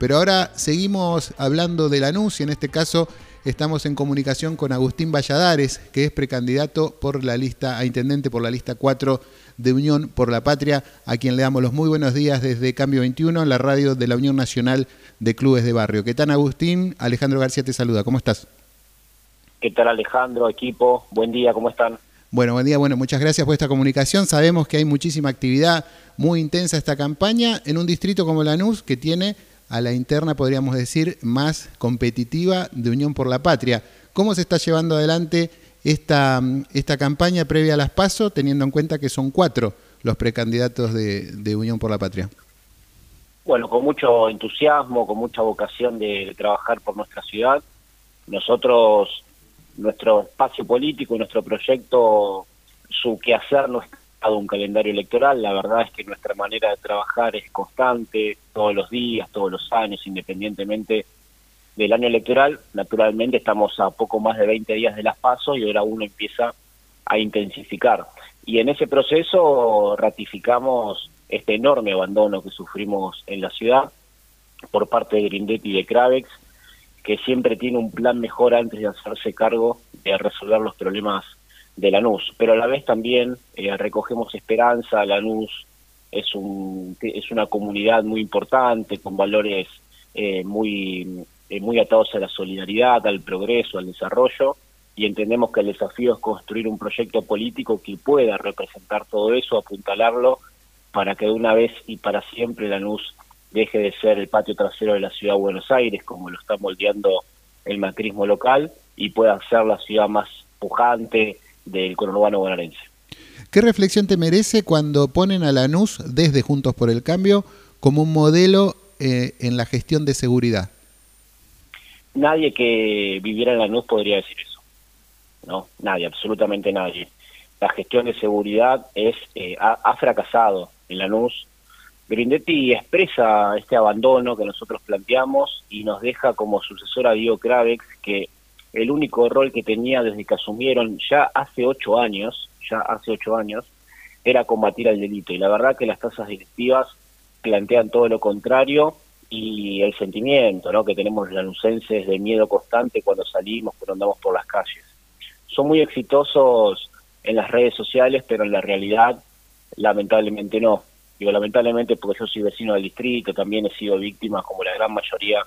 Pero ahora seguimos hablando de Lanús y en este caso estamos en comunicación con Agustín Valladares, que es precandidato por la lista a intendente por la lista 4 de Unión por la Patria, a quien le damos los muy buenos días desde Cambio 21, la radio de la Unión Nacional de Clubes de Barrio. ¿Qué tal Agustín? Alejandro García te saluda, ¿cómo estás? ¿Qué tal Alejandro, equipo? Buen día, ¿cómo están? Bueno, buen día, bueno, muchas gracias por esta comunicación. Sabemos que hay muchísima actividad, muy intensa esta campaña en un distrito como Lanús que tiene a la interna, podríamos decir, más competitiva de Unión por la Patria. ¿Cómo se está llevando adelante esta, esta campaña previa a las PASO, teniendo en cuenta que son cuatro los precandidatos de, de Unión por la Patria? Bueno, con mucho entusiasmo, con mucha vocación de trabajar por nuestra ciudad. Nosotros, nuestro espacio político, nuestro proyecto, su quehacer no es un calendario electoral. La verdad es que nuestra manera de trabajar es constante, todos los días, todos los años, independientemente del año electoral. Naturalmente estamos a poco más de 20 días de las pasos y ahora uno empieza a intensificar. Y en ese proceso ratificamos este enorme abandono que sufrimos en la ciudad por parte de Grindetti y de Cravex, que siempre tiene un plan mejor antes de hacerse cargo de resolver los problemas de Lanús, pero a la vez también eh, recogemos esperanza, Lanús es, un, es una comunidad muy importante, con valores eh, muy, eh, muy atados a la solidaridad, al progreso, al desarrollo, y entendemos que el desafío es construir un proyecto político que pueda representar todo eso, apuntalarlo, para que de una vez y para siempre Lanús deje de ser el patio trasero de la ciudad de Buenos Aires, como lo está moldeando el macrismo local, y pueda ser la ciudad más pujante, del conurbano bonaerense. ¿Qué reflexión te merece cuando ponen a Lanús desde Juntos por el Cambio como un modelo eh, en la gestión de seguridad? Nadie que viviera en Lanús podría decir eso. No, nadie, absolutamente nadie. La gestión de seguridad es eh, ha, fracasado en Lanús. Grindetti expresa este abandono que nosotros planteamos y nos deja como sucesora a Diego Cravex que el único rol que tenía desde que asumieron ya hace ocho años, ya hace ocho años, era combatir al delito. Y la verdad que las tasas directivas plantean todo lo contrario y el sentimiento ¿no? que tenemos los lanucenses de miedo constante cuando salimos, cuando andamos por las calles. Son muy exitosos en las redes sociales, pero en la realidad lamentablemente no. Digo lamentablemente porque yo soy vecino del distrito, también he sido víctima, como la gran mayoría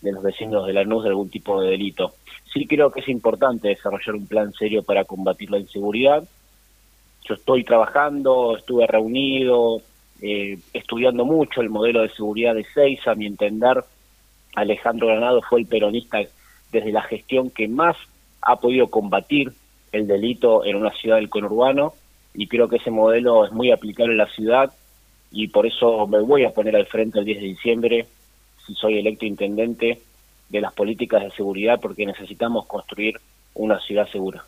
de los vecinos de Lanús, de algún tipo de delito sí creo que es importante desarrollar un plan serio para combatir la inseguridad. Yo estoy trabajando, estuve reunido, eh, estudiando mucho el modelo de seguridad de Seis, a mi entender, Alejandro Granado fue el peronista desde la gestión que más ha podido combatir el delito en una ciudad del conurbano y creo que ese modelo es muy aplicable en la ciudad y por eso me voy a poner al frente el 10 de diciembre, soy electo intendente, de las políticas de seguridad porque necesitamos construir una ciudad segura.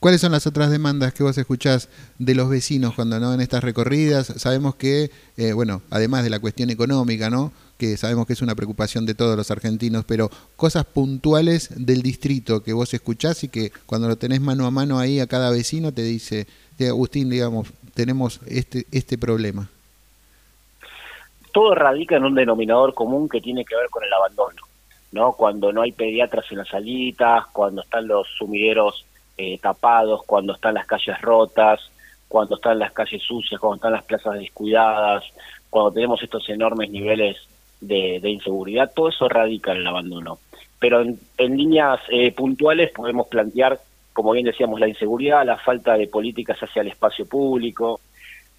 ¿Cuáles son las otras demandas que vos escuchás de los vecinos cuando no en estas recorridas? Sabemos que, eh, bueno, además de la cuestión económica, ¿no? Que sabemos que es una preocupación de todos los argentinos, pero cosas puntuales del distrito que vos escuchás y que cuando lo tenés mano a mano ahí a cada vecino te dice, Agustín, digamos, tenemos este, este problema. Todo radica en un denominador común que tiene que ver con el abandono. ¿no? Cuando no hay pediatras en las salitas, cuando están los sumideros eh, tapados, cuando están las calles rotas, cuando están las calles sucias, cuando están las plazas descuidadas, cuando tenemos estos enormes niveles de, inseguridad, todo eso radica en el abandono. Pero en, líneas eh, puntuales podemos plantear, como bien decíamos, la inseguridad, la falta de políticas hacia el espacio público,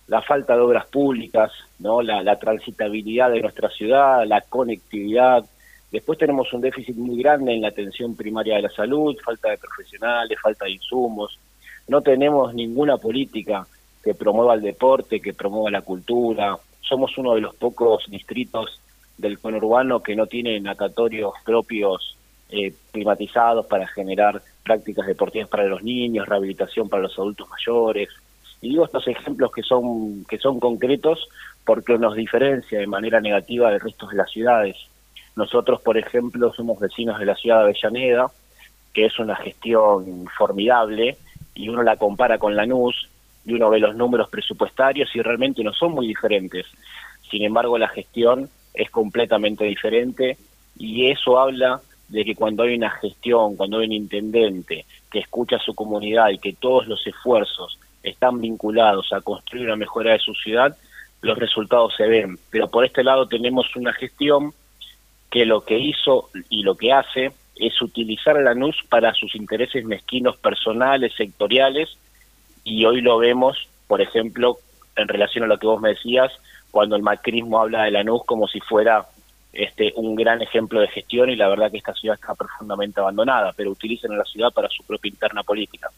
la falta de obras públicas, no la transitabilidad de nuestra ciudad, la conectividad, Después tenemos un déficit muy grande en la atención primaria de la salud, falta de profesionales, falta de insumos. No tenemos ninguna política que promueva el deporte, que promueva la cultura. Somos uno de los pocos distritos del conurbano que no tiene natatorios propios eh, climatizados para generar prácticas deportivas para los niños, rehabilitación para los adultos mayores. Y digo estos ejemplos que son, que son concretos porque nos diferencia de manera negativa del resto de las ciudades. Nosotros, por ejemplo, somos vecinos de la ciudad de Avellaneda, que es una gestión formidable, y uno la compara con Lanús, y uno ve los números presupuestarios y realmente no son muy diferentes. Sin embargo, la gestión es completamente diferente y eso habla de que cuando hay una gestión, cuando hay un intendente que escucha a su comunidad y que todos los esfuerzos están vinculados a construir una mejora de su ciudad, los resultados se ven. Pero por este lado tenemos una gestión que lo que hizo y lo que hace es utilizar a Lanús para sus intereses mezquinos personales, sectoriales, y hoy lo vemos, por ejemplo, en relación a lo que vos me decías, cuando el macrismo habla de Lanús como si fuera este un gran ejemplo de gestión y la verdad que esta ciudad está profundamente abandonada, pero utilizan a la ciudad para su propia interna política.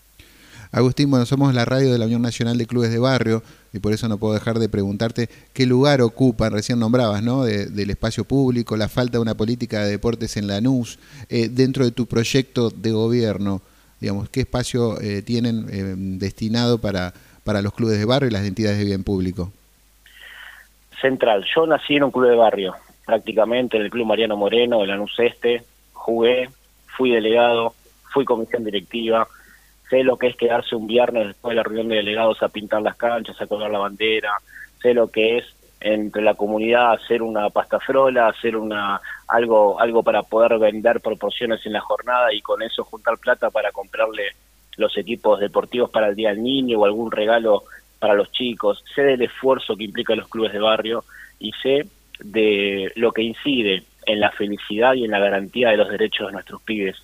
Agustín, bueno, somos la radio de la Unión Nacional de Clubes de Barrio y por eso no puedo dejar de preguntarte qué lugar ocupan, recién nombrabas, ¿no? del espacio público, la falta de una política de deportes en la NUS, eh, dentro de tu proyecto de gobierno, digamos, ¿qué espacio eh, tienen eh, destinado para, para los clubes de barrio y las entidades de bien público? Central, yo nací en un club de barrio, prácticamente en el Club Mariano Moreno, de la NUS Este, jugué, fui delegado, fui comisión directiva, sé lo que es quedarse un viernes después de la reunión de delegados a pintar las canchas, a colgar la bandera, sé lo que es entre la comunidad hacer una pasta frola, hacer una algo algo para poder vender proporciones en la jornada y con eso juntar plata para comprarle los equipos deportivos para el Día del Niño o algún regalo para los chicos, sé del esfuerzo que implica los clubes de barrio y sé de lo que incide en la felicidad y en la garantía de los derechos de nuestros pibes.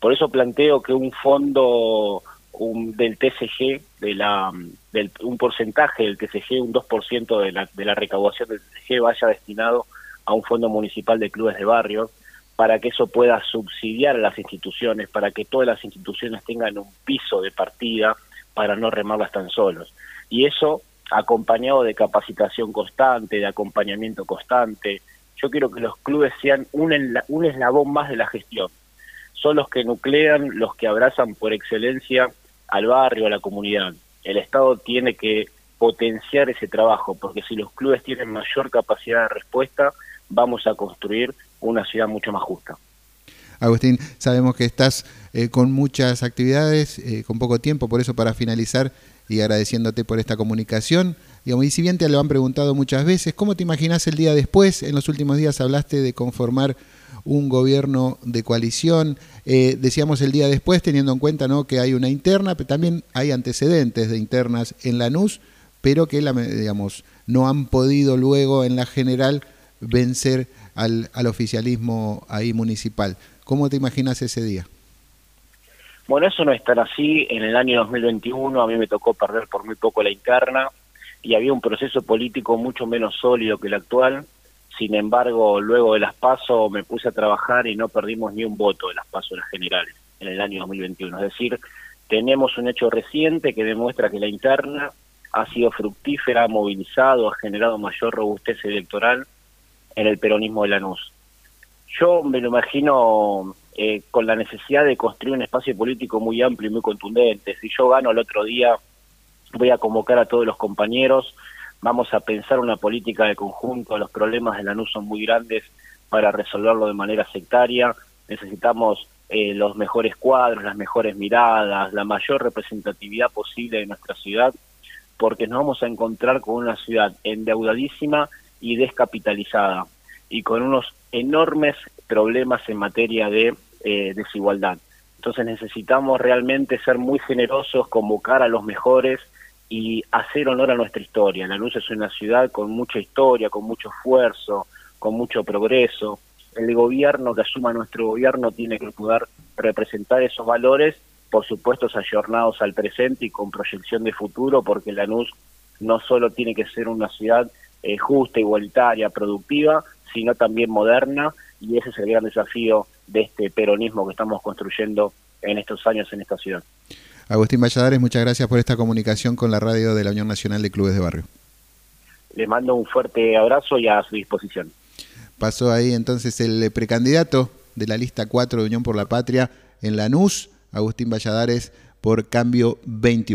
Por eso planteo que un fondo del TCG, de la, del, un porcentaje del TCG, un 2% de la, de la recaudación del TCG vaya destinado a un fondo municipal de clubes de barrio, para que eso pueda subsidiar a las instituciones, para que todas las instituciones tengan un piso de partida para no remarlas tan solos. Y eso acompañado de capacitación constante, de acompañamiento constante. Yo quiero que los clubes sean un, un eslabón más de la gestión son los que nuclean, los que abrazan por excelencia al barrio, a la comunidad. El Estado tiene que potenciar ese trabajo, porque si los clubes tienen mayor capacidad de respuesta, vamos a construir una ciudad mucho más justa. Agustín, sabemos que estás eh, con muchas actividades, eh, con poco tiempo, por eso para finalizar y agradeciéndote por esta comunicación. y si bien te lo han preguntado muchas veces, ¿cómo te imaginas el día después? En los últimos días hablaste de conformar un gobierno de coalición. Eh, decíamos el día después, teniendo en cuenta ¿no? que hay una interna, pero también hay antecedentes de internas en la NUS, pero que digamos, no han podido luego en la general vencer al, al oficialismo ahí municipal. ¿Cómo te imaginas ese día? Bueno, eso no es tan así. En el año 2021 a mí me tocó perder por muy poco la interna y había un proceso político mucho menos sólido que el actual. Sin embargo, luego de las PASO me puse a trabajar y no perdimos ni un voto de las PASO las generales en el año 2021. Es decir, tenemos un hecho reciente que demuestra que la interna ha sido fructífera, ha movilizado, ha generado mayor robustez electoral en el peronismo de Lanús. Yo me lo imagino eh, con la necesidad de construir un espacio político muy amplio y muy contundente. Si yo gano el otro día, voy a convocar a todos los compañeros vamos a pensar una política de conjunto, los problemas de la NUS son muy grandes para resolverlo de manera sectaria, necesitamos eh, los mejores cuadros, las mejores miradas, la mayor representatividad posible de nuestra ciudad, porque nos vamos a encontrar con una ciudad endeudadísima y descapitalizada y con unos enormes problemas en materia de eh, desigualdad. Entonces necesitamos realmente ser muy generosos, convocar a los mejores, y hacer honor a nuestra historia. La Luz es una ciudad con mucha historia, con mucho esfuerzo, con mucho progreso. El gobierno que asuma nuestro gobierno tiene que poder representar esos valores, por supuesto, ayornados al presente y con proyección de futuro, porque Lanús no solo tiene que ser una ciudad eh, justa, igualitaria, productiva, sino también moderna, y ese es el gran desafío de este peronismo que estamos construyendo en estos años en esta ciudad. Agustín Valladares, muchas gracias por esta comunicación con la radio de la Unión Nacional de Clubes de Barrio. Le mando un fuerte abrazo y a su disposición. Pasó ahí entonces el precandidato de la lista 4 de Unión por la Patria en Lanús, Agustín Valladares, por cambio 21.